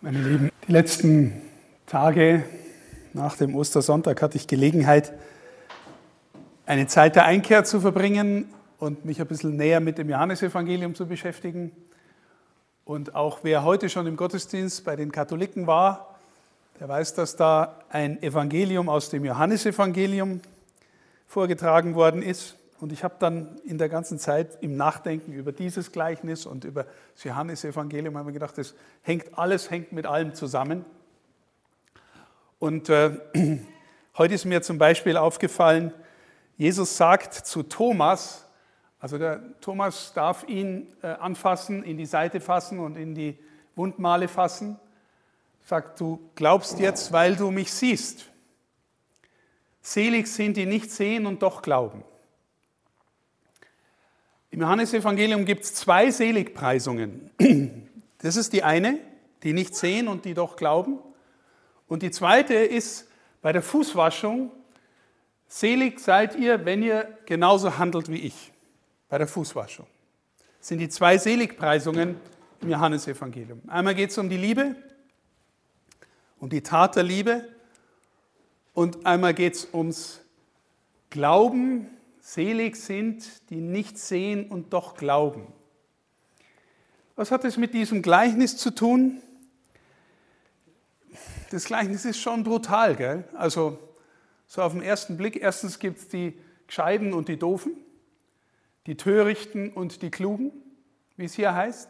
Meine Lieben, die letzten Tage nach dem Ostersonntag hatte ich Gelegenheit, eine Zeit der Einkehr zu verbringen und mich ein bisschen näher mit dem Johannesevangelium zu beschäftigen. Und auch wer heute schon im Gottesdienst bei den Katholiken war, der weiß, dass da ein Evangelium aus dem Johannesevangelium vorgetragen worden ist. Und ich habe dann in der ganzen Zeit im Nachdenken über dieses Gleichnis und über das Johannesevangelium mir gedacht, das hängt alles hängt mit allem zusammen. Und äh, heute ist mir zum Beispiel aufgefallen, Jesus sagt zu Thomas, also der Thomas darf ihn äh, anfassen, in die Seite fassen und in die Wundmale fassen, sagt, du glaubst jetzt, weil du mich siehst. Selig sind die nicht sehen und doch glauben. Im Johannesevangelium gibt es zwei Seligpreisungen. Das ist die eine, die nicht sehen und die doch glauben. Und die zweite ist bei der Fußwaschung, selig seid ihr, wenn ihr genauso handelt wie ich bei der Fußwaschung. Das sind die zwei Seligpreisungen im Johannesevangelium. Einmal geht es um die Liebe, um die Tat der Liebe und einmal geht es ums Glauben, Selig sind, die nicht sehen und doch glauben. Was hat es mit diesem Gleichnis zu tun? Das Gleichnis ist schon brutal, gell? Also, so auf den ersten Blick, erstens gibt es die Gescheiden und die Doofen, die Törichten und die Klugen, wie es hier heißt,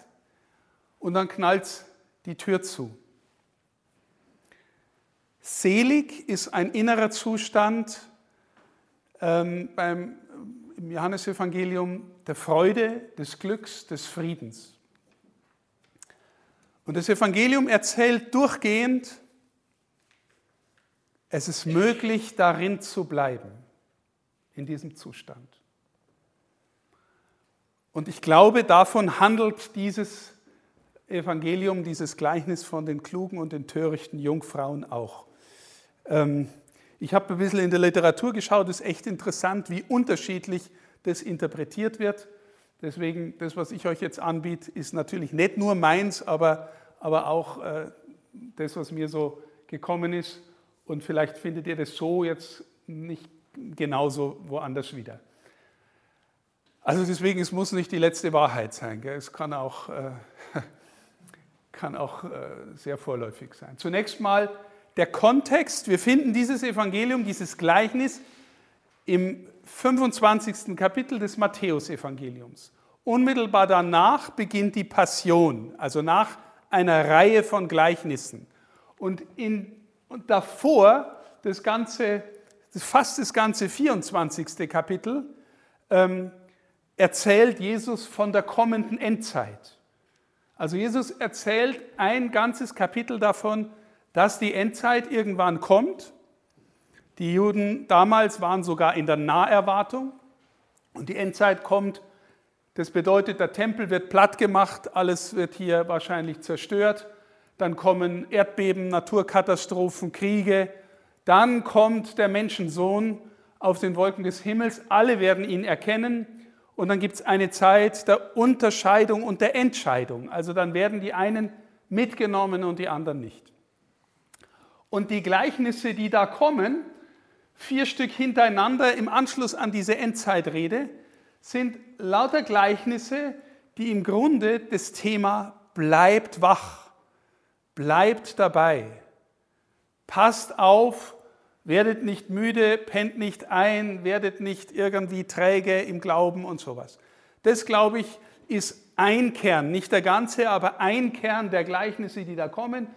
und dann knallt die Tür zu. Selig ist ein innerer Zustand ähm, beim im Johannesevangelium der Freude, des Glücks, des Friedens. Und das Evangelium erzählt durchgehend, es ist möglich, darin zu bleiben, in diesem Zustand. Und ich glaube, davon handelt dieses Evangelium, dieses Gleichnis von den klugen und den törichten Jungfrauen auch. Ähm, ich habe ein bisschen in der Literatur geschaut, es ist echt interessant, wie unterschiedlich das interpretiert wird. Deswegen, das, was ich euch jetzt anbiete, ist natürlich nicht nur meins, aber, aber auch äh, das, was mir so gekommen ist. Und vielleicht findet ihr das so jetzt nicht genauso woanders wieder. Also deswegen, es muss nicht die letzte Wahrheit sein. Gell? Es kann auch, äh, kann auch äh, sehr vorläufig sein. Zunächst mal der Kontext, wir finden dieses Evangelium, dieses Gleichnis im 25. Kapitel des Matthäusevangeliums. Unmittelbar danach beginnt die Passion, also nach einer Reihe von Gleichnissen. Und, in, und davor, das ganze, fast das ganze 24. Kapitel, ähm, erzählt Jesus von der kommenden Endzeit. Also Jesus erzählt ein ganzes Kapitel davon, dass die Endzeit irgendwann kommt. Die Juden damals waren sogar in der Naherwartung und die Endzeit kommt. Das bedeutet, der Tempel wird platt gemacht, alles wird hier wahrscheinlich zerstört. Dann kommen Erdbeben, Naturkatastrophen, Kriege. Dann kommt der Menschensohn auf den Wolken des Himmels. Alle werden ihn erkennen. Und dann gibt es eine Zeit der Unterscheidung und der Entscheidung. Also dann werden die einen mitgenommen und die anderen nicht. Und die Gleichnisse, die da kommen, vier Stück hintereinander im Anschluss an diese Endzeitrede, sind lauter Gleichnisse, die im Grunde das Thema bleibt wach, bleibt dabei, passt auf, werdet nicht müde, pennt nicht ein, werdet nicht irgendwie träge im Glauben und sowas. Das, glaube ich, ist ein Kern, nicht der ganze, aber ein Kern der Gleichnisse, die da kommen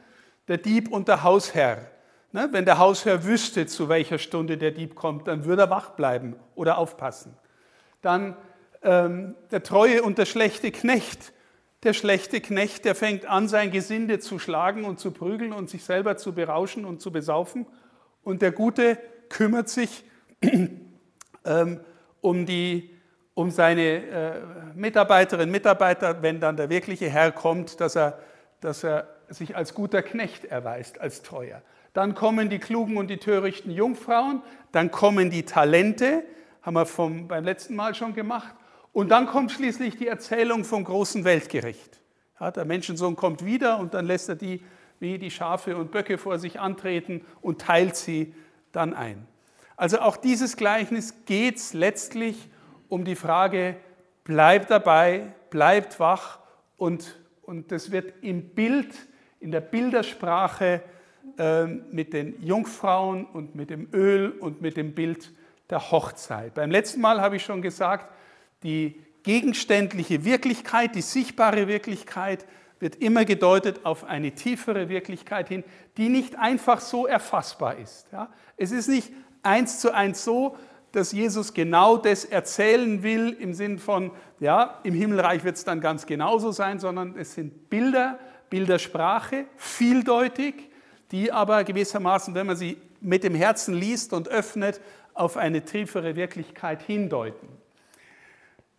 der Dieb und der Hausherr. Ne, wenn der Hausherr wüsste, zu welcher Stunde der Dieb kommt, dann würde er wach bleiben oder aufpassen. Dann ähm, der treue und der schlechte Knecht. Der schlechte Knecht, der fängt an, sein Gesinde zu schlagen und zu prügeln und sich selber zu berauschen und zu besaufen. Und der Gute kümmert sich ähm, um, die, um seine äh, Mitarbeiterinnen und Mitarbeiter, wenn dann der wirkliche Herr kommt, dass er, dass er sich als guter Knecht erweist, als treuer. Dann kommen die klugen und die törichten Jungfrauen, dann kommen die Talente, haben wir vom, beim letzten Mal schon gemacht, und dann kommt schließlich die Erzählung vom großen Weltgericht. Ja, der Menschensohn kommt wieder und dann lässt er die wie die Schafe und Böcke vor sich antreten und teilt sie dann ein. Also auch dieses Gleichnis geht es letztlich um die Frage, bleibt dabei, bleibt wach und, und das wird im Bild, in der Bildersprache äh, mit den Jungfrauen und mit dem Öl und mit dem Bild der Hochzeit. Beim letzten Mal habe ich schon gesagt, die gegenständliche Wirklichkeit, die sichtbare Wirklichkeit wird immer gedeutet auf eine tiefere Wirklichkeit hin, die nicht einfach so erfassbar ist. Es ist nicht eins zu eins so, dass Jesus genau das erzählen will im Sinn von, ja, im Himmelreich wird es dann ganz genauso sein, sondern es sind Bilder, Bildersprache, vieldeutig, die aber gewissermaßen, wenn man sie mit dem Herzen liest und öffnet, auf eine tiefere Wirklichkeit hindeuten.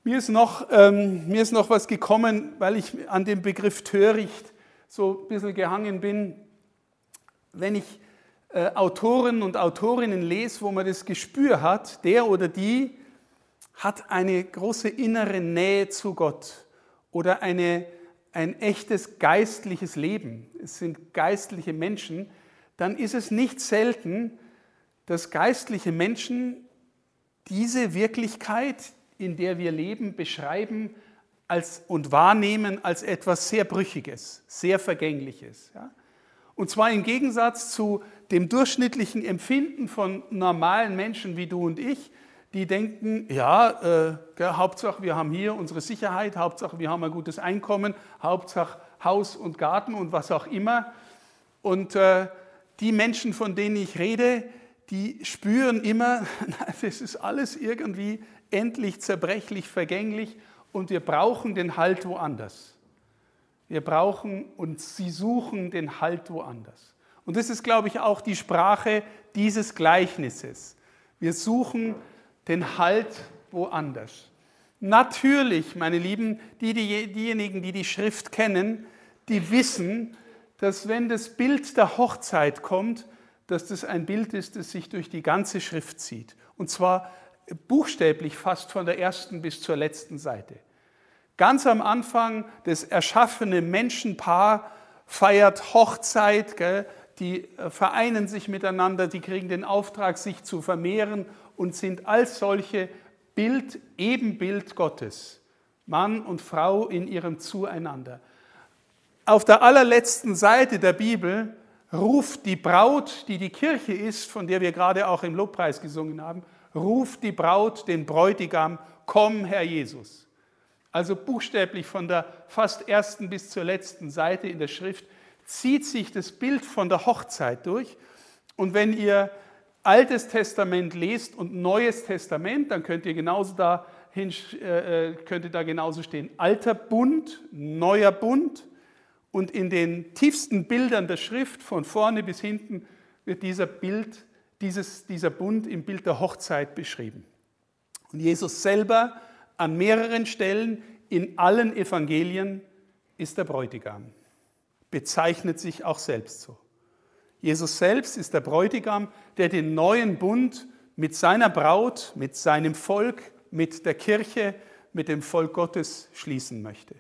Mir ist, noch, ähm, mir ist noch was gekommen, weil ich an dem Begriff töricht so ein bisschen gehangen bin. Wenn ich äh, Autoren und Autorinnen lese, wo man das Gespür hat, der oder die hat eine große innere Nähe zu Gott oder eine, ein echtes geistliches Leben, es sind geistliche Menschen, dann ist es nicht selten, dass geistliche Menschen diese Wirklichkeit, in der wir leben, beschreiben als, und wahrnehmen als etwas sehr Brüchiges, sehr Vergängliches. Ja? Und zwar im Gegensatz zu dem durchschnittlichen Empfinden von normalen Menschen wie du und ich, die denken, ja, äh, gell, Hauptsache wir haben hier unsere Sicherheit, Hauptsache wir haben ein gutes Einkommen, Hauptsache Haus und Garten und was auch immer. Und äh, die Menschen, von denen ich rede, die spüren immer, das ist alles irgendwie endlich, zerbrechlich, vergänglich und wir brauchen den Halt woanders. Wir brauchen und sie suchen den Halt woanders. Und das ist, glaube ich, auch die Sprache dieses Gleichnisses. Wir suchen den Halt woanders. Natürlich, meine Lieben, die, die, diejenigen, die die Schrift kennen, die wissen, dass wenn das Bild der Hochzeit kommt, dass das ein Bild ist, das sich durch die ganze Schrift zieht. Und zwar buchstäblich fast von der ersten bis zur letzten Seite. Ganz am Anfang das erschaffene Menschenpaar feiert Hochzeit, gell? die äh, vereinen sich miteinander, die kriegen den Auftrag, sich zu vermehren und sind als solche Bild, Ebenbild Gottes. Mann und Frau in ihrem Zueinander. Auf der allerletzten Seite der Bibel ruft die Braut, die die Kirche ist, von der wir gerade auch im Lobpreis gesungen haben, ruft die Braut den Bräutigam, komm Herr Jesus. Also buchstäblich von der fast ersten bis zur letzten Seite in der Schrift zieht sich das Bild von der Hochzeit durch. Und wenn ihr Altes Testament lest und Neues Testament, dann könnt ihr genauso da, hin, äh, äh, könnt ihr da genauso stehen. Alter Bund, neuer Bund. Und in den tiefsten Bildern der Schrift, von vorne bis hinten, wird dieser Bild, dieses, dieser Bund im Bild der Hochzeit beschrieben. Und Jesus selber an mehreren Stellen in allen Evangelien ist der Bräutigam, bezeichnet sich auch selbst so. Jesus selbst ist der Bräutigam, der den neuen Bund mit seiner Braut, mit seinem Volk, mit der Kirche, mit dem Volk Gottes schließen möchte.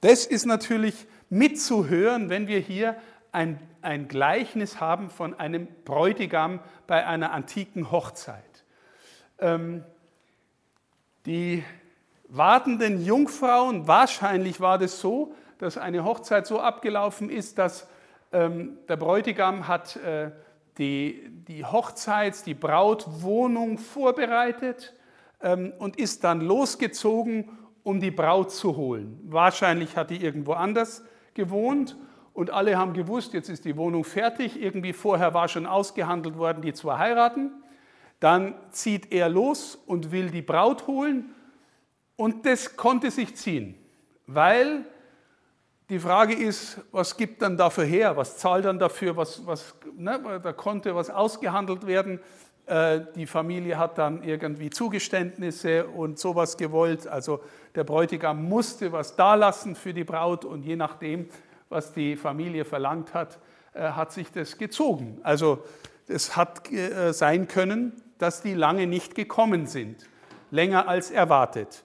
Das ist natürlich mitzuhören, wenn wir hier ein, ein Gleichnis haben von einem Bräutigam bei einer antiken Hochzeit. Ähm, die wartenden Jungfrauen, wahrscheinlich war das so, dass eine Hochzeit so abgelaufen ist, dass ähm, der Bräutigam hat äh, die, die Hochzeits-, die Brautwohnung vorbereitet ähm, und ist dann losgezogen um die Braut zu holen. Wahrscheinlich hat die irgendwo anders gewohnt und alle haben gewusst, jetzt ist die Wohnung fertig. Irgendwie vorher war schon ausgehandelt worden, die zwei heiraten. Dann zieht er los und will die Braut holen und das konnte sich ziehen, weil die Frage ist, was gibt dann dafür her? Was zahlt dann dafür? Was, was, ne, da konnte was ausgehandelt werden. Äh, die Familie hat dann irgendwie Zugeständnisse und sowas gewollt. Also der Bräutigam musste was dalassen für die Braut und je nachdem, was die Familie verlangt hat, äh, hat sich das gezogen. Also es hat äh, sein können, dass die lange nicht gekommen sind, länger als erwartet.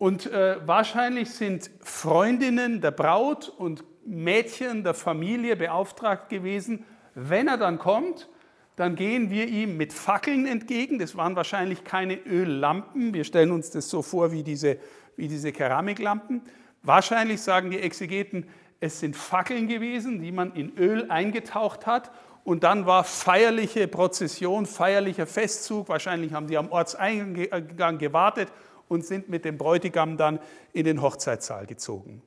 Und wahrscheinlich sind Freundinnen der Braut und Mädchen der Familie beauftragt gewesen, wenn er dann kommt, dann gehen wir ihm mit Fackeln entgegen. Das waren wahrscheinlich keine Öllampen. Wir stellen uns das so vor wie diese, wie diese Keramiklampen. Wahrscheinlich sagen die Exegeten, es sind Fackeln gewesen, die man in Öl eingetaucht hat. Und dann war feierliche Prozession, feierlicher Festzug. Wahrscheinlich haben die am Ortseingang gewartet und sind mit dem Bräutigam dann in den Hochzeitssaal gezogen.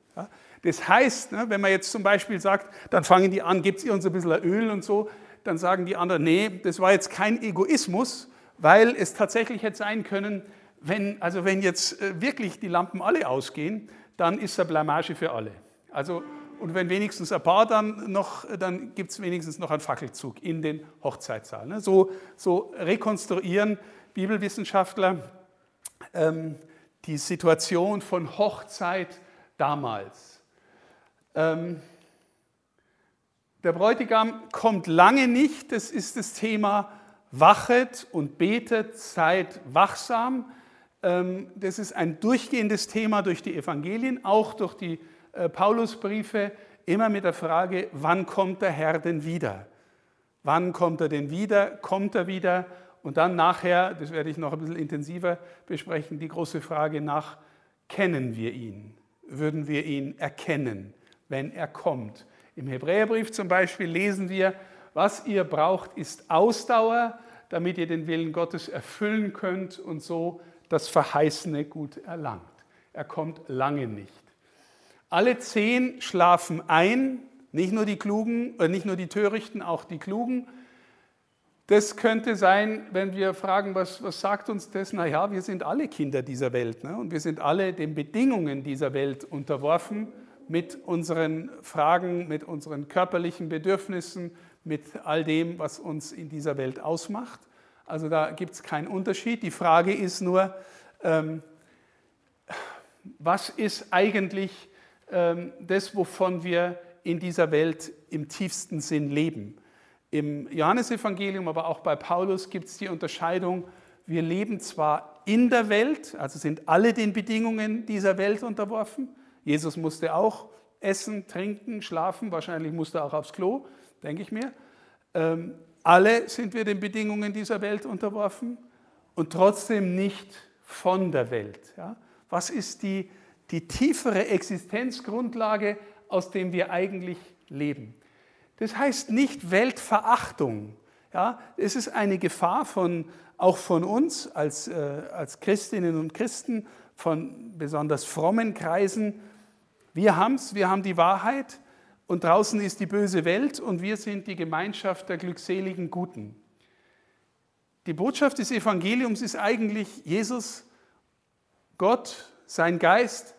Das heißt, ne, wenn man jetzt zum Beispiel sagt, dann fangen die an, gibt es ihr uns ein bisschen Öl und so, dann sagen die anderen, nee, das war jetzt kein Egoismus, weil es tatsächlich hätte sein können, wenn, also wenn jetzt äh, wirklich die Lampen alle ausgehen, dann ist er Blamage für alle. Also, und wenn wenigstens ein paar dann noch, dann gibt es wenigstens noch einen Fackelzug in den Hochzeitssaal. Ne? So, so rekonstruieren Bibelwissenschaftler ähm, die Situation von Hochzeit damals. Ähm, der Bräutigam kommt lange nicht, das ist das Thema Wachet und betet, seid wachsam. Ähm, das ist ein durchgehendes Thema durch die Evangelien, auch durch die äh, Paulusbriefe, immer mit der Frage, wann kommt der Herr denn wieder? Wann kommt er denn wieder? Kommt er wieder? Und dann nachher, das werde ich noch ein bisschen intensiver besprechen, die große Frage nach, kennen wir ihn? Würden wir ihn erkennen, wenn er kommt? Im Hebräerbrief zum Beispiel lesen wir, was ihr braucht, ist Ausdauer, damit ihr den Willen Gottes erfüllen könnt und so das Verheißene gut erlangt. Er kommt lange nicht. Alle zehn schlafen ein, nicht nur die Klugen, äh, nicht nur die Törichten, auch die Klugen. Das könnte sein, wenn wir fragen, was, was sagt uns das? Naja, wir sind alle Kinder dieser Welt ne? und wir sind alle den Bedingungen dieser Welt unterworfen mit unseren Fragen, mit unseren körperlichen Bedürfnissen, mit all dem, was uns in dieser Welt ausmacht. Also da gibt es keinen Unterschied. Die Frage ist nur, ähm, was ist eigentlich ähm, das, wovon wir in dieser Welt im tiefsten Sinn leben? Im Johannesevangelium, aber auch bei Paulus gibt es die Unterscheidung, wir leben zwar in der Welt, also sind alle den Bedingungen dieser Welt unterworfen, Jesus musste auch essen, trinken, schlafen, wahrscheinlich musste er auch aufs Klo, denke ich mir. Ähm, alle sind wir den Bedingungen dieser Welt unterworfen und trotzdem nicht von der Welt. Ja? Was ist die, die tiefere Existenzgrundlage, aus dem wir eigentlich leben? Das heißt nicht Weltverachtung. Ja? Es ist eine Gefahr von, auch von uns als, äh, als Christinnen und Christen, von besonders frommen Kreisen, wir haben es, wir haben die Wahrheit und draußen ist die böse Welt und wir sind die Gemeinschaft der glückseligen Guten. Die Botschaft des Evangeliums ist eigentlich, Jesus, Gott, sein Geist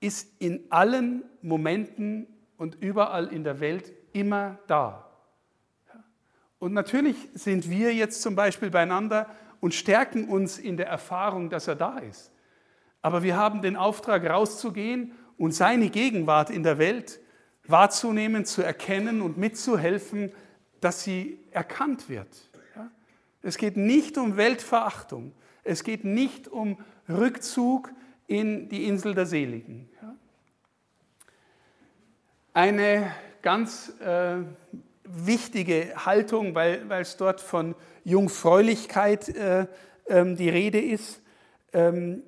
ist in allen Momenten und überall in der Welt immer da. Und natürlich sind wir jetzt zum Beispiel beieinander und stärken uns in der Erfahrung, dass er da ist. Aber wir haben den Auftrag, rauszugehen und seine Gegenwart in der Welt wahrzunehmen, zu erkennen und mitzuhelfen, dass sie erkannt wird. Es geht nicht um Weltverachtung, es geht nicht um Rückzug in die Insel der Seligen. Eine ganz äh, wichtige Haltung, weil, es dort von Jungfräulichkeit äh, äh, die Rede ist. Ähm,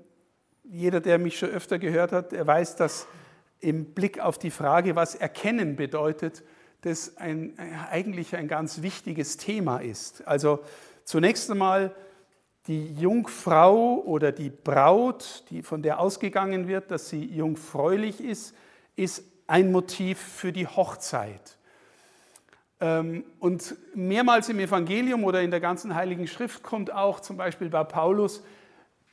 jeder, der mich schon öfter gehört hat, der weiß, dass im Blick auf die Frage, was Erkennen bedeutet, das ein, eigentlich ein ganz wichtiges Thema ist. Also zunächst einmal die Jungfrau oder die Braut, die, von der ausgegangen wird, dass sie jungfräulich ist, ist ein Motiv für die Hochzeit. Ähm, und mehrmals im Evangelium oder in der ganzen Heiligen Schrift kommt auch zum Beispiel bei Paulus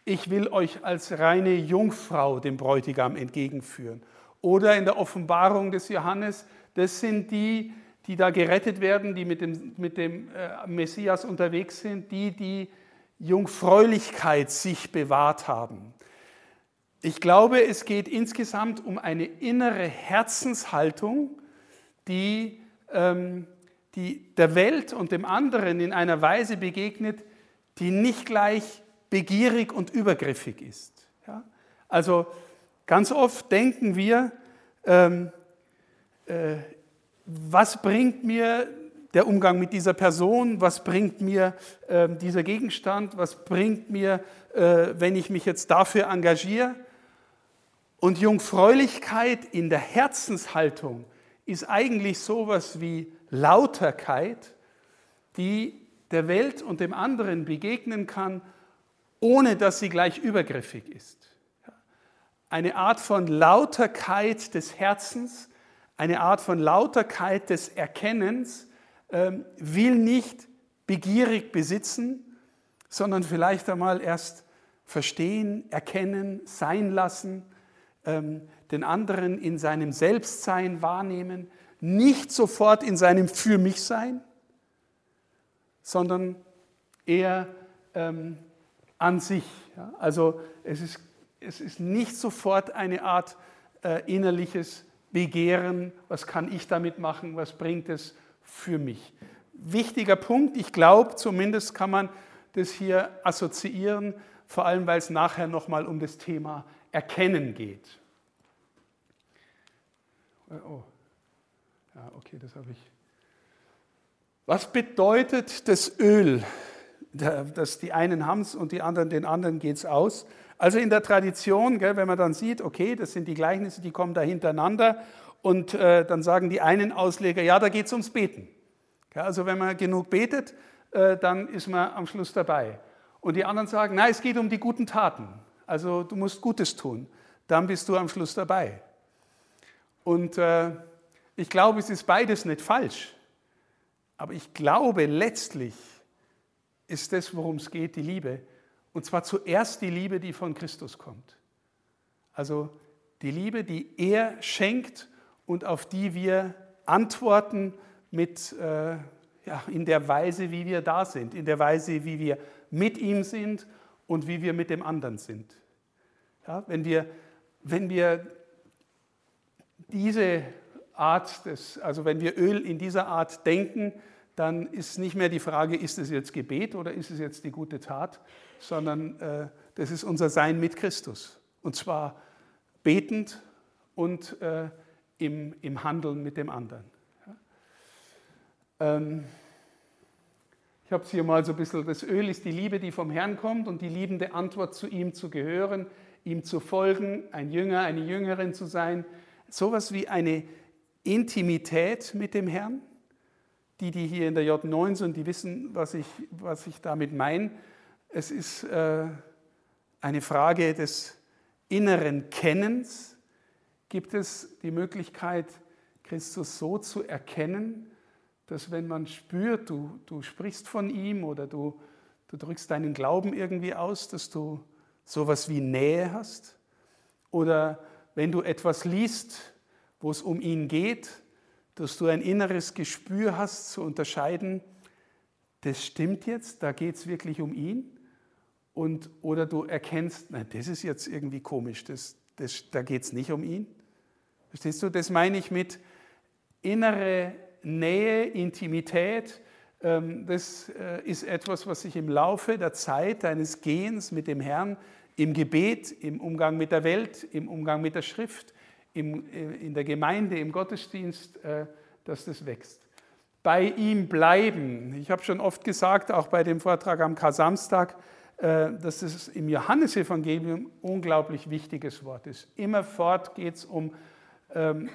ich will euch als reine Jungfrau dem Bräutigam entgegenführen. Oder in der Offenbarung des Johannes, das sind die, die da gerettet werden, die mit dem, mit dem äh, Messias unterwegs sind, die die Jungfräulichkeit sich bewahrt haben. Ich glaube, es geht insgesamt um eine innere Herzenshaltung, die, ähm, die der Welt und dem anderen in einer Weise begegnet, die nicht gleich begierig und übergriffig ist. Ja? Also ganz oft denken wir, ähm, äh, was bringt mir der Umgang mit dieser Person, was bringt mir äh, dieser Gegenstand, was bringt mir, äh, wenn ich mich jetzt dafür engagiere. Und Jungfräulichkeit in der Herzenshaltung ist eigentlich sowas wie Lauterkeit, die der Welt und dem anderen begegnen kann, ohne dass sie gleich übergriffig ist. Eine Art von Lauterkeit des Herzens, eine Art von Lauterkeit des Erkennens, ähm, will nicht begierig besitzen, sondern vielleicht einmal erst verstehen, erkennen, sein lassen, den anderen in seinem Selbstsein wahrnehmen, nicht sofort in seinem Für mich sein, sondern eher ähm, an sich. Ja? Also es ist, es ist nicht sofort eine Art äh, innerliches Begehren, was kann ich damit machen, was bringt es für mich. Wichtiger Punkt, ich glaube, zumindest kann man das hier assoziieren, vor allem weil es nachher nochmal um das Thema Erkennen geht. Äh, oh, ja, okay, das habe ich. Was bedeutet das Öl? Dass die einen haben es und die anderen, den anderen geht es aus. Also in der Tradition, gell, wenn man dann sieht, okay, das sind die Gleichnisse, die kommen da hintereinander und äh, dann sagen die einen Ausleger, ja, da geht es ums Beten. Ja, also wenn man genug betet, äh, dann ist man am Schluss dabei. Und die anderen sagen, nein, es geht um die guten Taten. Also du musst Gutes tun. Dann bist du am Schluss dabei. Und äh, ich glaube, es ist beides nicht falsch. Aber ich glaube, letztlich ist das, worum es geht, die Liebe. Und zwar zuerst die Liebe, die von Christus kommt. Also die Liebe, die er schenkt und auf die wir antworten mit, äh, ja, in der Weise, wie wir da sind, in der Weise, wie wir mit ihm sind und wie wir mit dem anderen sind. Ja, wenn, wir, wenn wir diese Art des, also wenn wir Öl in dieser Art denken, dann ist nicht mehr die Frage, ist es jetzt Gebet oder ist es jetzt die gute Tat, sondern äh, das ist unser Sein mit Christus. Und zwar betend und äh, im, im Handeln mit dem anderen. Ähm, ich habe es hier mal so ein bisschen, das Öl ist die Liebe, die vom Herrn kommt und die liebende Antwort zu ihm zu gehören, ihm zu folgen, ein Jünger, eine Jüngerin zu sein. Sowas wie eine Intimität mit dem Herrn. Die, die hier in der J9 sind, die wissen, was ich, was ich damit meine. Es ist äh, eine Frage des inneren Kennens. Gibt es die Möglichkeit, Christus so zu erkennen, dass wenn man spürt, du, du sprichst von ihm oder du, du drückst deinen Glauben irgendwie aus, dass du sowas wie Nähe hast? Oder wenn du etwas liest, wo es um ihn geht, dass du ein inneres Gespür hast zu unterscheiden, das stimmt jetzt, da geht es wirklich um ihn? Und, oder du erkennst, nein, das ist jetzt irgendwie komisch, das, das, da geht es nicht um ihn. Verstehst du, das meine ich mit innere Nähe, Intimität, ähm, das äh, ist etwas, was sich im Laufe der Zeit deines Gehens mit dem Herrn im Gebet, im Umgang mit der Welt, im Umgang mit der Schrift, äh, in der Gemeinde, im Gottesdienst, äh, dass das wächst. Bei ihm bleiben. Ich habe schon oft gesagt, auch bei dem Vortrag am Kar-Samstag, dass es im Johannesevangelium unglaublich wichtiges Wort ist. Immerfort geht es um ähm,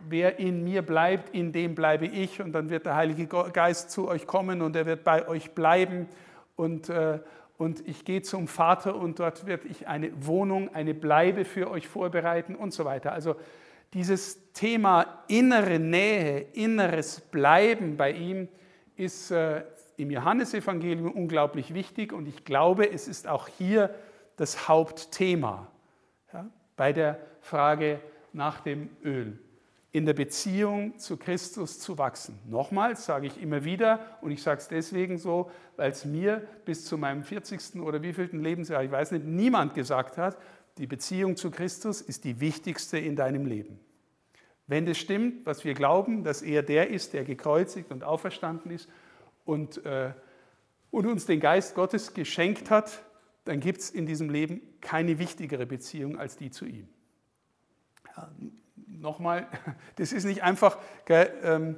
wer in mir bleibt, in dem bleibe ich und dann wird der Heilige Geist zu euch kommen und er wird bei euch bleiben und, äh, und ich gehe zum Vater und dort werde ich eine Wohnung, eine Bleibe für euch vorbereiten und so weiter. Also dieses Thema innere Nähe, inneres Bleiben bei ihm ist äh, im Johannesevangelium unglaublich wichtig und ich glaube, es ist auch hier das Hauptthema ja, bei der Frage nach dem Öl in der Beziehung zu Christus zu wachsen. Nochmals sage ich immer wieder, und ich sage es deswegen so, weil es mir bis zu meinem 40. oder wievielten Lebensjahr, ich weiß nicht, niemand gesagt hat, die Beziehung zu Christus ist die wichtigste in deinem Leben. Wenn das stimmt, was wir glauben, dass er der ist, der gekreuzigt und auferstanden ist und, äh, und uns den Geist Gottes geschenkt hat, dann gibt es in diesem Leben keine wichtigere Beziehung als die zu ihm. Nochmal, das ist nicht einfach, gell, ähm,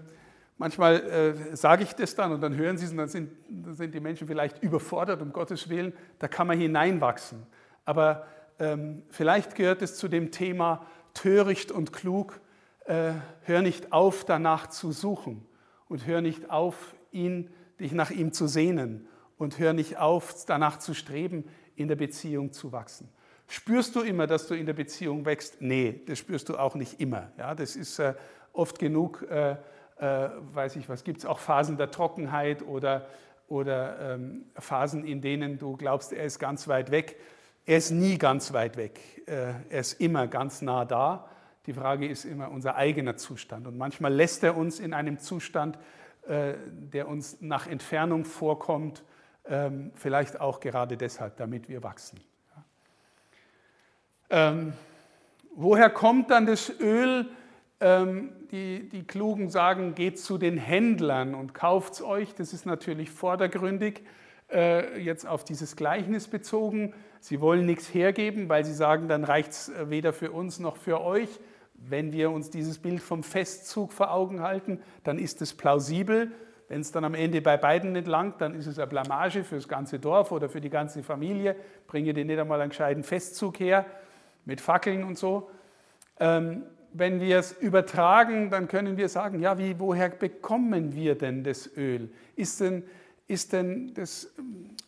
manchmal äh, sage ich das dann und dann hören sie es und dann sind, dann sind die Menschen vielleicht überfordert, um Gottes Willen, da kann man hineinwachsen. Aber ähm, vielleicht gehört es zu dem Thema töricht und klug, äh, hör nicht auf, danach zu suchen und hör nicht auf, ihn, dich nach ihm zu sehnen und hör nicht auf, danach zu streben, in der Beziehung zu wachsen. Spürst du immer, dass du in der Beziehung wächst? Nee, das spürst du auch nicht immer. Ja, das ist äh, oft genug, äh, äh, weiß ich was, gibt es auch Phasen der Trockenheit oder, oder ähm, Phasen, in denen du glaubst, er ist ganz weit weg. Er ist nie ganz weit weg. Äh, er ist immer ganz nah da. Die Frage ist immer unser eigener Zustand. Und manchmal lässt er uns in einem Zustand, äh, der uns nach Entfernung vorkommt, ähm, vielleicht auch gerade deshalb, damit wir wachsen. Ähm, woher kommt dann das Öl? Ähm, die, die Klugen sagen, geht zu den Händlern und kauft es euch. Das ist natürlich vordergründig äh, jetzt auf dieses Gleichnis bezogen. Sie wollen nichts hergeben, weil sie sagen, dann reicht es äh, weder für uns noch für euch. Wenn wir uns dieses Bild vom Festzug vor Augen halten, dann ist es plausibel. Wenn es dann am Ende bei beiden nicht langt, dann ist es eine Blamage für das ganze Dorf oder für die ganze Familie. Bringe dir nicht einmal einen gescheiten Festzug her mit Fackeln und so. Ähm, wenn wir es übertragen, dann können wir sagen, ja, wie, woher bekommen wir denn das Öl? Ist denn, ist denn das,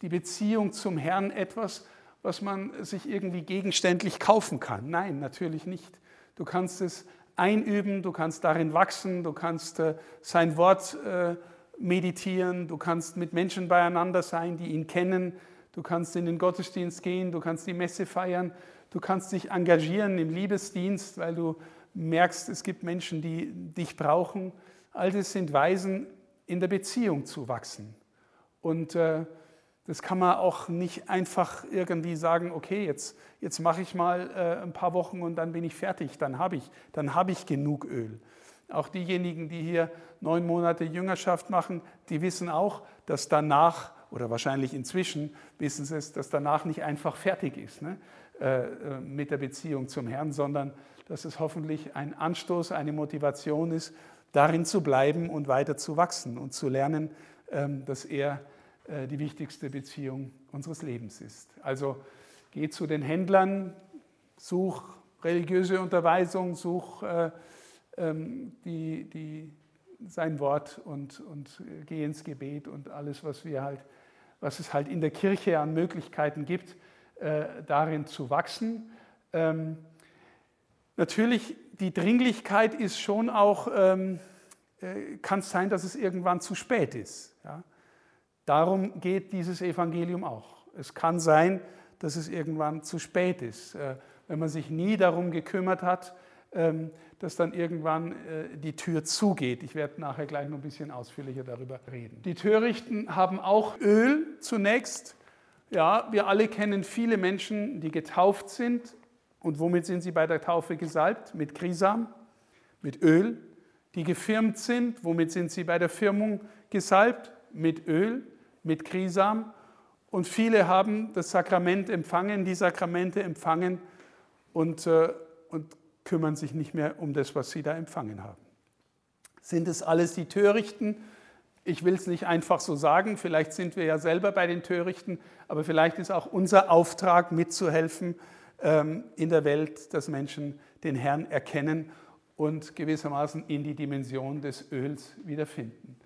die Beziehung zum Herrn etwas, was man sich irgendwie gegenständlich kaufen kann? Nein, natürlich nicht. Du kannst es einüben, du kannst darin wachsen, du kannst äh, sein Wort äh, meditieren, du kannst mit Menschen beieinander sein, die ihn kennen, du kannst in den Gottesdienst gehen, du kannst die Messe feiern, Du kannst dich engagieren im Liebesdienst, weil du merkst, es gibt Menschen, die dich brauchen. All das sind Weisen, in der Beziehung zu wachsen. Und äh, das kann man auch nicht einfach irgendwie sagen, okay, jetzt, jetzt mache ich mal äh, ein paar Wochen und dann bin ich fertig, dann habe ich, dann hab ich genug Öl. Auch diejenigen, die hier neun Monate Jüngerschaft machen, die wissen auch, dass danach, oder wahrscheinlich inzwischen wissen sie es, dass danach nicht einfach fertig ist. Ne? Äh, äh, mit der Beziehung zum Herrn, sondern dass es hoffentlich ein Anstoß, eine Motivation ist, darin zu bleiben und weiter zu wachsen und zu lernen, ähm, dass er äh, die wichtigste Beziehung unseres Lebens ist. Also geh zu den Händlern, such religiöse Unterweisung, such ähm, die, die, sein Wort und, und geh ins Gebet und alles, was, wir halt, was es halt in der Kirche an Möglichkeiten gibt, äh, darin zu wachsen. Ähm, natürlich, die Dringlichkeit ist schon auch, ähm, äh, kann es sein, dass es irgendwann zu spät ist. Ja? Darum geht dieses Evangelium auch. Es kann sein, dass es irgendwann zu spät ist. Äh, wenn man sich nie darum gekümmert hat, ähm, dass dann irgendwann äh, die Tür zugeht. Ich werde nachher gleich noch ein bisschen ausführlicher darüber reden. Die Törichten haben auch Öl zunächst ja, wir alle kennen viele Menschen, die getauft sind. Und womit sind sie bei der Taufe gesalbt? Mit Krisam, mit Öl. Die gefirmt sind, womit sind sie bei der Firmung gesalbt? Mit Öl, mit Krisam. Und viele haben das Sakrament empfangen, die Sakramente empfangen und, äh, und kümmern sich nicht mehr um das, was sie da empfangen haben. Sind es alles die Törichten? Ich will es nicht einfach so sagen, vielleicht sind wir ja selber bei den Törichten, aber vielleicht ist auch unser Auftrag mitzuhelfen ähm, in der Welt, dass Menschen den Herrn erkennen und gewissermaßen in die Dimension des Öls wiederfinden.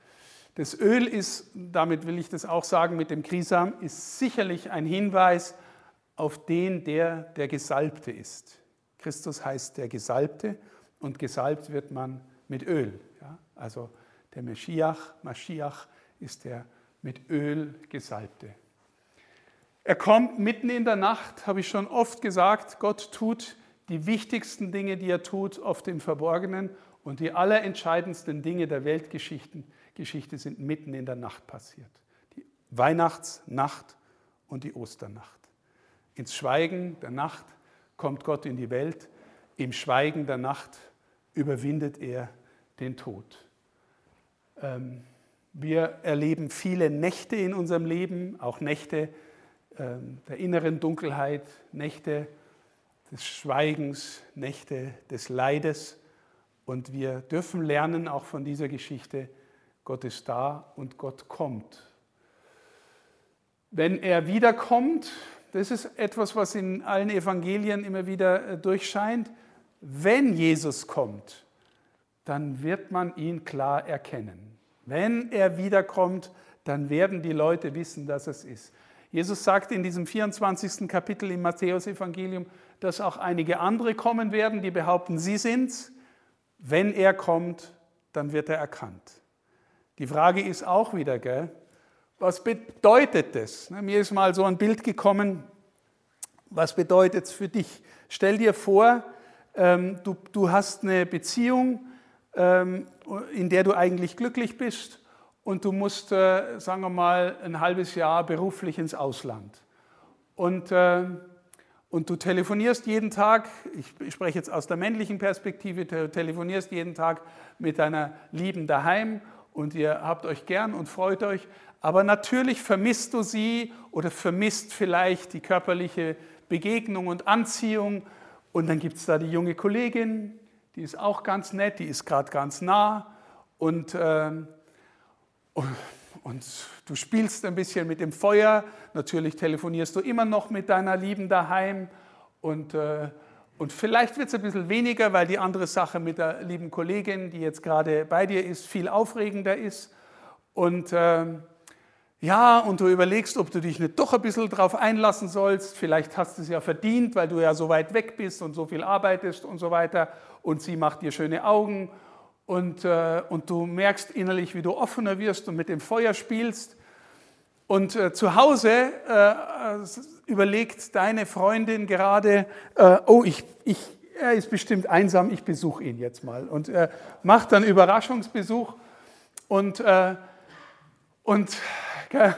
Das Öl ist, damit will ich das auch sagen, mit dem Krisam, ist sicherlich ein Hinweis auf den, der der Gesalbte ist. Christus heißt der Gesalbte und gesalbt wird man mit Öl. Ja? Also der Meschiach, Maschiach ist der mit Öl gesalbte. Er kommt mitten in der Nacht, habe ich schon oft gesagt. Gott tut die wichtigsten Dinge, die er tut, oft im Verborgenen. Und die allerentscheidendsten Dinge der Weltgeschichte Geschichte sind mitten in der Nacht passiert. Die Weihnachtsnacht und die Osternacht. Ins Schweigen der Nacht kommt Gott in die Welt. Im Schweigen der Nacht überwindet er den Tod. Ähm, wir erleben viele Nächte in unserem Leben, auch Nächte ähm, der inneren Dunkelheit, Nächte des Schweigens, Nächte des Leides. Und wir dürfen lernen auch von dieser Geschichte, Gott ist da und Gott kommt. Wenn er wiederkommt, das ist etwas, was in allen Evangelien immer wieder äh, durchscheint, wenn Jesus kommt, dann wird man ihn klar erkennen. Wenn er wiederkommt, dann werden die Leute wissen, dass es ist. Jesus sagt in diesem 24. Kapitel im Matthäusevangelium, dass auch einige andere kommen werden, die behaupten, sie sind's. Wenn er kommt, dann wird er erkannt. Die Frage ist auch wieder, gell, was bedeutet das? Ne, mir ist mal so ein Bild gekommen, was bedeutet es für dich? Stell dir vor, ähm, du, du hast eine Beziehung, in der du eigentlich glücklich bist und du musst, äh, sagen wir mal, ein halbes Jahr beruflich ins Ausland. Und, äh, und du telefonierst jeden Tag, ich spreche jetzt aus der männlichen Perspektive, du telefonierst jeden Tag mit deiner Lieben daheim und ihr habt euch gern und freut euch, aber natürlich vermisst du sie oder vermisst vielleicht die körperliche Begegnung und Anziehung und dann gibt es da die junge Kollegin, die ist auch ganz nett, die ist gerade ganz nah und, äh, und, und, du spielst ein bisschen mit dem Feuer. Natürlich telefonierst du immer noch mit deiner Lieben daheim und, äh, und vielleicht wird es ein bisschen weniger, weil die andere Sache mit der lieben Kollegin, die jetzt gerade bei dir ist, viel aufregender ist. Und äh, ja, und du überlegst, ob du dich nicht doch ein bisschen darauf einlassen sollst. Vielleicht hast du es ja verdient, weil du ja so weit weg bist und so viel arbeitest und so weiter. Und sie macht dir schöne Augen. Und, äh, und du merkst innerlich, wie du offener wirst und mit dem Feuer spielst. Und äh, zu Hause äh, überlegt deine Freundin gerade, äh, oh, ich, ich, er ist bestimmt einsam, ich besuche ihn jetzt mal. Und äh, macht dann Überraschungsbesuch. Und, äh, und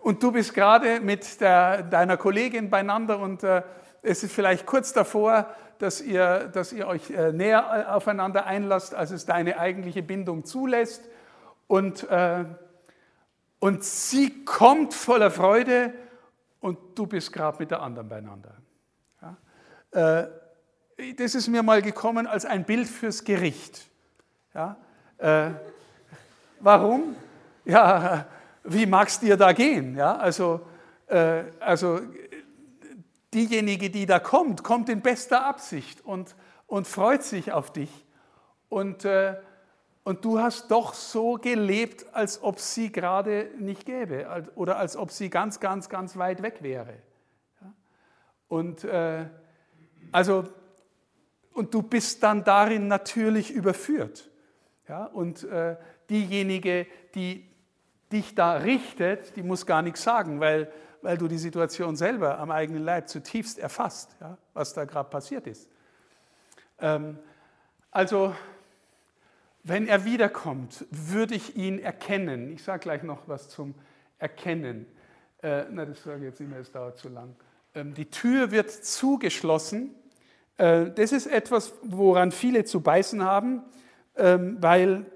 und du bist gerade mit der, deiner Kollegin beieinander und es ist vielleicht kurz davor, dass ihr, dass ihr euch äh, näher äh, aufeinander einlasst, als es deine eigentliche Bindung zulässt. Und, äh, und sie kommt voller Freude und du bist gerade mit der anderen beieinander. Ja? Äh, das ist mir mal gekommen als ein Bild fürs Gericht. Ja? Äh, warum? Ja, wie mag es dir da gehen? Ja, also, äh, also diejenige, die da kommt, kommt in bester Absicht und, und freut sich auf dich. Und, äh, und du hast doch so gelebt, als ob sie gerade nicht gäbe oder als ob sie ganz, ganz, ganz weit weg wäre. Und, äh, also, und du bist dann darin natürlich überführt. Ja? Und äh, diejenige, die dich da richtet, die muss gar nichts sagen, weil, weil du die Situation selber am eigenen Leib zutiefst erfasst, ja, was da gerade passiert ist. Ähm, also, wenn er wiederkommt, würde ich ihn erkennen. Ich sage gleich noch was zum Erkennen. Äh, na, das sage ich jetzt mehr, es dauert zu lang. Ähm, die Tür wird zugeschlossen. Äh, das ist etwas, woran viele zu beißen haben, ähm, weil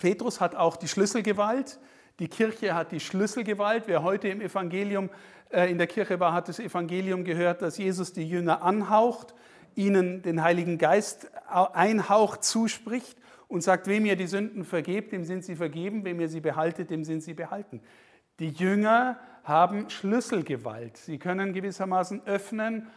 Petrus hat auch die Schlüsselgewalt. Die Kirche hat die Schlüsselgewalt. Wer heute im Evangelium äh, in der Kirche war, hat das Evangelium gehört, dass Jesus die Jünger anhaucht, ihnen den Heiligen Geist einhaucht, zuspricht und sagt, wem ihr die Sünden vergebt, dem sind sie vergeben, wem ihr sie behaltet, dem sind sie behalten. Die Jünger haben Schlüsselgewalt. Sie können gewissermaßen öffnen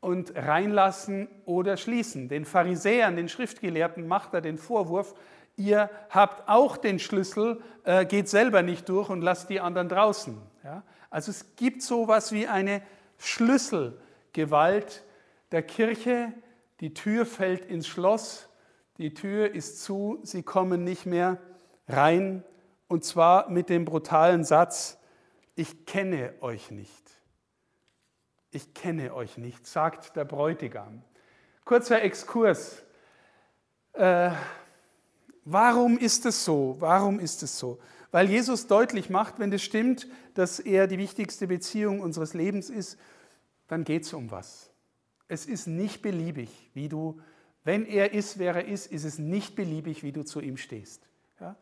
und reinlassen oder schließen. Den Pharisäern, den Schriftgelehrten macht er den Vorwurf, ihr habt auch den Schlüssel, äh, geht selber nicht durch und lasst die anderen draußen. Ja? Also es gibt so etwas wie eine Schlüsselgewalt der Kirche. Die Tür fällt ins Schloss, die Tür ist zu, sie kommen nicht mehr rein. Und zwar mit dem brutalen Satz, ich kenne euch nicht. Ich kenne euch nicht, sagt der Bräutigam. Kurzer Exkurs. Äh, Warum ist es so? Warum ist es so? Weil Jesus deutlich macht, wenn es stimmt, dass er die wichtigste Beziehung unseres Lebens ist, dann geht es um was. Es ist nicht beliebig, wie du, wenn er ist, wer er ist, ist es nicht beliebig, wie du zu ihm stehst. Ja?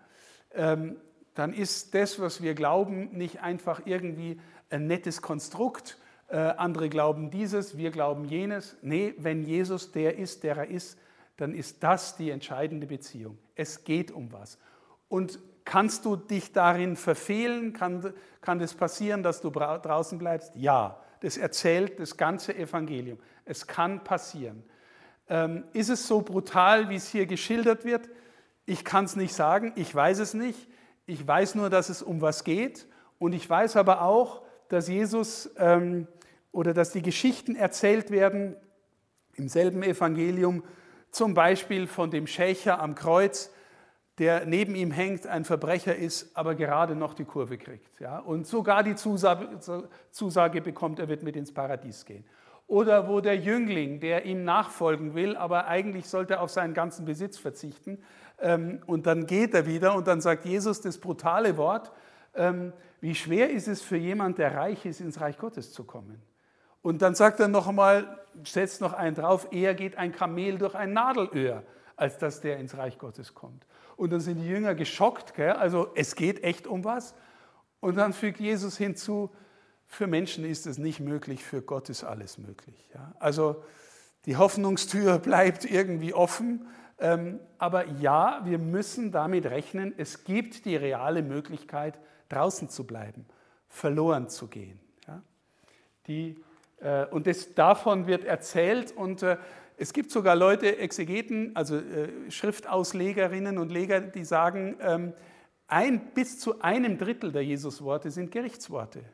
Ähm, dann ist das, was wir glauben, nicht einfach irgendwie ein nettes Konstrukt. Äh, andere glauben dieses, wir glauben jenes. Nee, wenn Jesus der ist, der er ist, dann ist das die entscheidende Beziehung. Es geht um was. Und kannst du dich darin verfehlen? Kann, kann das passieren, dass du draußen bleibst? Ja, das erzählt das ganze Evangelium. Es kann passieren. Ähm, ist es so brutal, wie es hier geschildert wird? Ich kann es nicht sagen, ich weiß es nicht. Ich weiß nur, dass es um was geht. Und ich weiß aber auch, dass Jesus ähm, oder dass die Geschichten erzählt werden im selben Evangelium, zum Beispiel von dem Schächer am Kreuz, der neben ihm hängt, ein Verbrecher ist, aber gerade noch die Kurve kriegt. Ja? Und sogar die Zusage, Zusage bekommt, er wird mit ins Paradies gehen. Oder wo der Jüngling, der ihm nachfolgen will, aber eigentlich sollte er auf seinen ganzen Besitz verzichten, ähm, und dann geht er wieder und dann sagt Jesus das brutale Wort, ähm, wie schwer ist es für jemand, der reich ist, ins Reich Gottes zu kommen. Und dann sagt er noch einmal, setzt noch einen drauf, eher geht ein Kamel durch ein Nadelöhr, als dass der ins Reich Gottes kommt. Und dann sind die Jünger geschockt, gell? also es geht echt um was. Und dann fügt Jesus hinzu, für Menschen ist es nicht möglich, für Gott ist alles möglich. Ja? Also die Hoffnungstür bleibt irgendwie offen, ähm, aber ja, wir müssen damit rechnen, es gibt die reale Möglichkeit, draußen zu bleiben, verloren zu gehen. Ja? Die, und das, davon wird erzählt und äh, es gibt sogar Leute, Exegeten, also äh, Schriftauslegerinnen und Leger, die sagen, ähm, ein, bis zu einem Drittel der Jesusworte sind Gerichtsworte,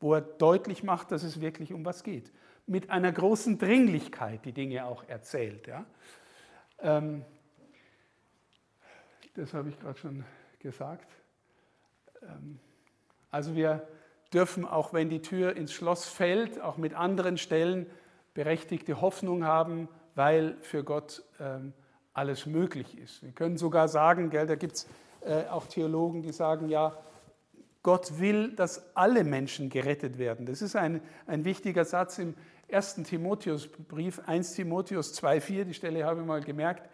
wo er deutlich macht, dass es wirklich um was geht. Mit einer großen Dringlichkeit die Dinge auch erzählt. Ja? Ähm, das habe ich gerade schon gesagt. Ähm, also wir dürfen, auch wenn die Tür ins Schloss fällt, auch mit anderen Stellen berechtigte Hoffnung haben, weil für Gott ähm, alles möglich ist. Wir können sogar sagen, gell, da gibt es äh, auch Theologen, die sagen, ja, Gott will, dass alle Menschen gerettet werden. Das ist ein, ein wichtiger Satz im 1. Timotheusbrief, 1 Timotheus 2,4, die Stelle habe ich mal gemerkt.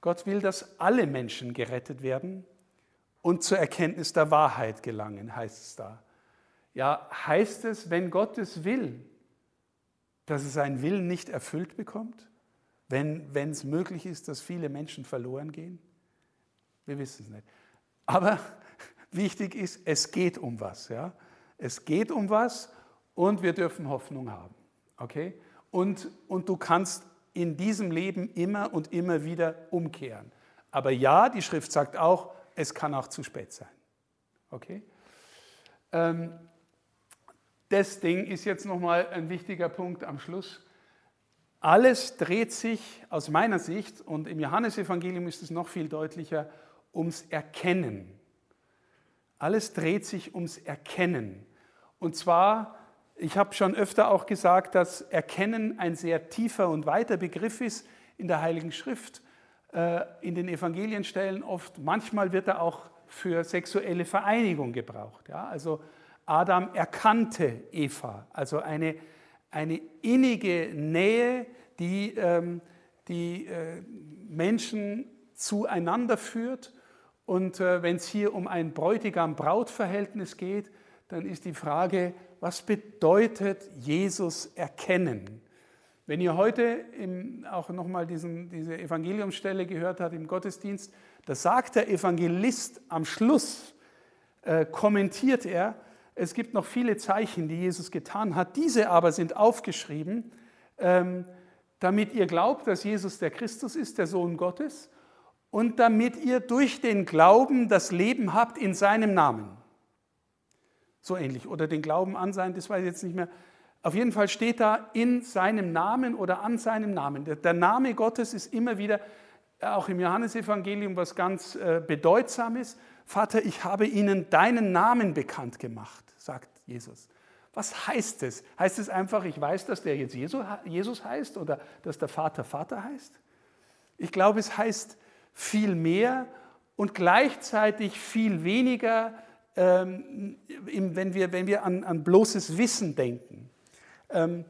Gott will, dass alle Menschen gerettet werden und zur Erkenntnis der Wahrheit gelangen, heißt es da. Ja, heißt es, wenn Gott es will, dass es seinen Willen nicht erfüllt bekommt? Wenn, es möglich ist, dass viele Menschen verloren gehen? Wir wissen es nicht. Aber wichtig ist, es geht um was. Ja? Es geht um was und wir dürfen Hoffnung haben. Okay? Und, und du kannst in diesem Leben immer und immer wieder umkehren. Aber ja, die Schrift sagt auch, es kann auch zu spät sein. Okay? Ähm, das Ding ist jetzt nochmal ein wichtiger Punkt am Schluss. Alles dreht sich aus meiner Sicht, und im Johannesevangelium ist es noch viel deutlicher, ums Erkennen. Alles dreht sich ums Erkennen. Und zwar, ich habe schon öfter auch gesagt, dass Erkennen ein sehr tiefer und weiter Begriff ist in der Heiligen Schrift. Äh, in den Evangelienstellen oft, manchmal wird er auch für sexuelle Vereinigung gebraucht. Ja? Also Adam erkannte Eva, also eine, eine innige Nähe, die ähm, die äh, Menschen zueinander führt. Und äh, wenn es hier um ein Bräutigam-Braut-Verhältnis geht, dann ist die Frage, was bedeutet Jesus erkennen? Wenn ihr heute im, auch nochmal diese Evangeliumsstelle gehört habt im Gottesdienst, da sagt der Evangelist am Schluss, äh, kommentiert er, es gibt noch viele Zeichen, die Jesus getan hat, diese aber sind aufgeschrieben, ähm, damit ihr glaubt, dass Jesus der Christus ist, der Sohn Gottes, und damit ihr durch den Glauben das Leben habt in seinem Namen. So ähnlich. Oder den Glauben an sein, das weiß ich jetzt nicht mehr. Auf jeden Fall steht da in seinem Namen oder an seinem Namen. Der Name Gottes ist immer wieder, auch im Johannesevangelium, was ganz äh, bedeutsames. Vater, ich habe ihnen deinen Namen bekannt gemacht, sagt Jesus. Was heißt es? Heißt es einfach, ich weiß, dass der jetzt Jesus heißt oder dass der Vater Vater heißt? Ich glaube, es heißt viel mehr und gleichzeitig viel weniger, ähm, wenn wir, wenn wir an, an bloßes Wissen denken. Ähm,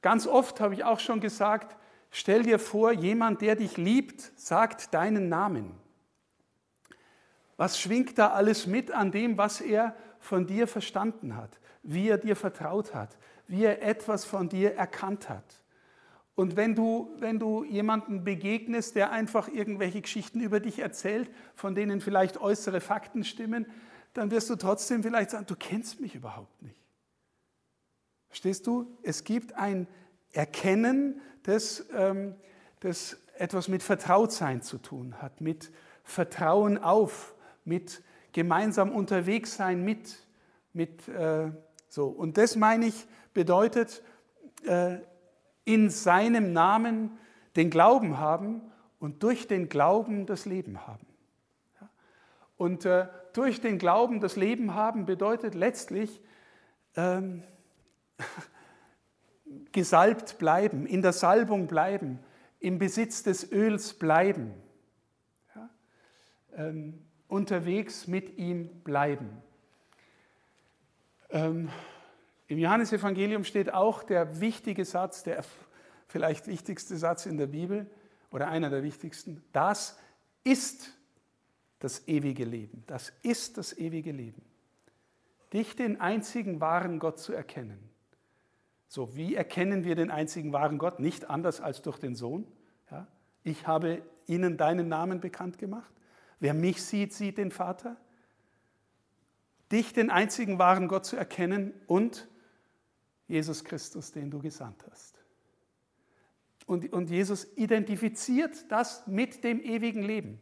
ganz oft habe ich auch schon gesagt, stell dir vor, jemand, der dich liebt, sagt deinen Namen. Was schwingt da alles mit an dem, was er von dir verstanden hat, wie er dir vertraut hat, wie er etwas von dir erkannt hat? Und wenn du, wenn du jemanden begegnest, der einfach irgendwelche Geschichten über dich erzählt, von denen vielleicht äußere Fakten stimmen, dann wirst du trotzdem vielleicht sagen, du kennst mich überhaupt nicht. Verstehst du? Es gibt ein Erkennen, das, ähm, das etwas mit Vertrautsein zu tun hat, mit Vertrauen auf, mit gemeinsam unterwegs sein mit, mit äh, so. Und das meine ich, bedeutet, äh, in seinem Namen den Glauben haben und durch den Glauben das Leben haben. Ja? Und äh, durch den Glauben das Leben haben bedeutet letztlich, ähm, gesalbt bleiben, in der Salbung bleiben, im Besitz des Öls bleiben, ja? ähm, unterwegs mit ihm bleiben. Ähm, Im Johannesevangelium steht auch der wichtige Satz, der vielleicht wichtigste Satz in der Bibel oder einer der wichtigsten, das ist das ewige Leben. Das ist das ewige Leben. Dich, den einzigen wahren Gott zu erkennen so, wie erkennen wir den einzigen wahren Gott? Nicht anders als durch den Sohn. Ja? Ich habe ihnen deinen Namen bekannt gemacht. Wer mich sieht, sieht den Vater. Dich, den einzigen wahren Gott zu erkennen und Jesus Christus, den du gesandt hast. Und, und Jesus identifiziert das mit dem ewigen Leben.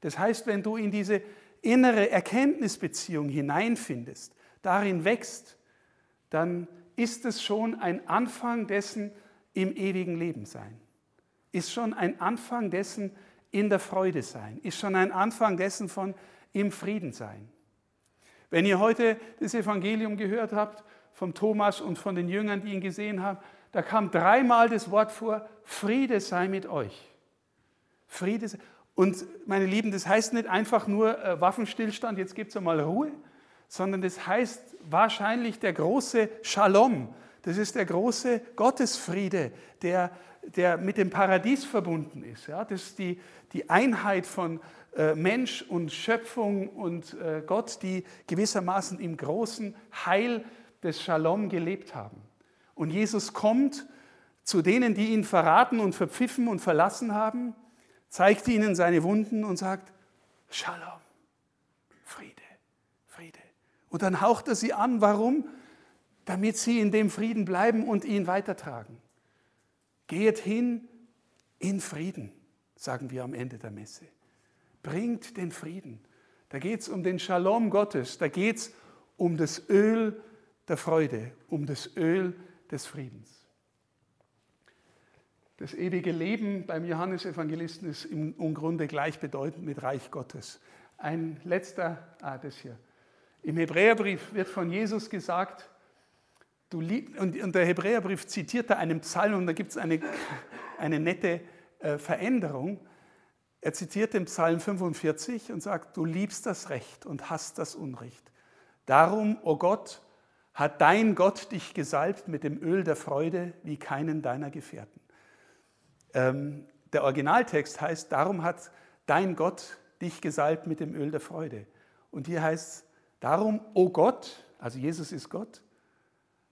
Das heißt, wenn du in diese innere Erkenntnisbeziehung hineinfindest, darin wächst, dann ist es schon ein Anfang dessen im ewigen Leben sein. Ist schon ein Anfang dessen in der Freude sein. Ist schon ein Anfang dessen von im Frieden sein. Wenn ihr heute das Evangelium gehört habt vom Thomas und von den Jüngern, die ihn gesehen haben, da kam dreimal das Wort vor, Friede sei mit euch. Friede sei. Und meine Lieben, das heißt nicht einfach nur äh, Waffenstillstand, jetzt gibt es einmal Ruhe, sondern das heißt wahrscheinlich der große Shalom. Das ist der große Gottesfriede, der, der mit dem Paradies verbunden ist. Ja, das ist die, die Einheit von äh, Mensch und Schöpfung und äh, Gott, die gewissermaßen im großen Heil des Shalom gelebt haben. Und Jesus kommt zu denen, die ihn verraten und verpfiffen und verlassen haben, zeigt ihnen seine Wunden und sagt, Shalom, Friede. Und dann haucht er sie an. Warum? Damit sie in dem Frieden bleiben und ihn weitertragen. Geht hin in Frieden, sagen wir am Ende der Messe. Bringt den Frieden. Da geht es um den Shalom Gottes. Da geht es um das Öl der Freude, um das Öl des Friedens. Das ewige Leben beim Johannesevangelisten ist im Grunde gleichbedeutend mit Reich Gottes. Ein letzter, ah, das hier. Im Hebräerbrief wird von Jesus gesagt, du lieb, und, der Hebräerbrief zitiert da einen Psalm und da gibt es eine, eine nette äh, Veränderung. Er zitiert den Psalm 45 und sagt, du liebst das Recht und hast das Unrecht. Darum, o oh Gott, hat dein Gott dich gesalbt mit dem Öl der Freude wie keinen deiner Gefährten. Ähm, der Originaltext heißt, darum hat dein Gott dich gesalbt mit dem Öl der Freude. Und hier heißt es, Darum, o oh Gott, also Jesus ist Gott,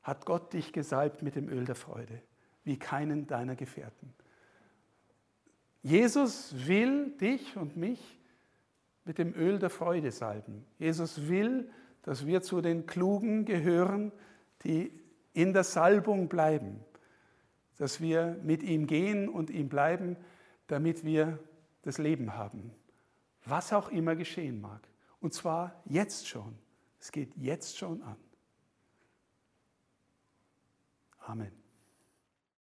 hat Gott dich gesalbt mit dem Öl der Freude, wie keinen deiner Gefährten. Jesus will dich und mich mit dem Öl der Freude salben. Jesus will, dass wir zu den Klugen gehören, die in der Salbung bleiben, dass wir mit ihm gehen und ihm bleiben, damit wir das Leben haben, was auch immer geschehen mag. Und zwar jetzt schon. Es geht jetzt schon an. Amen.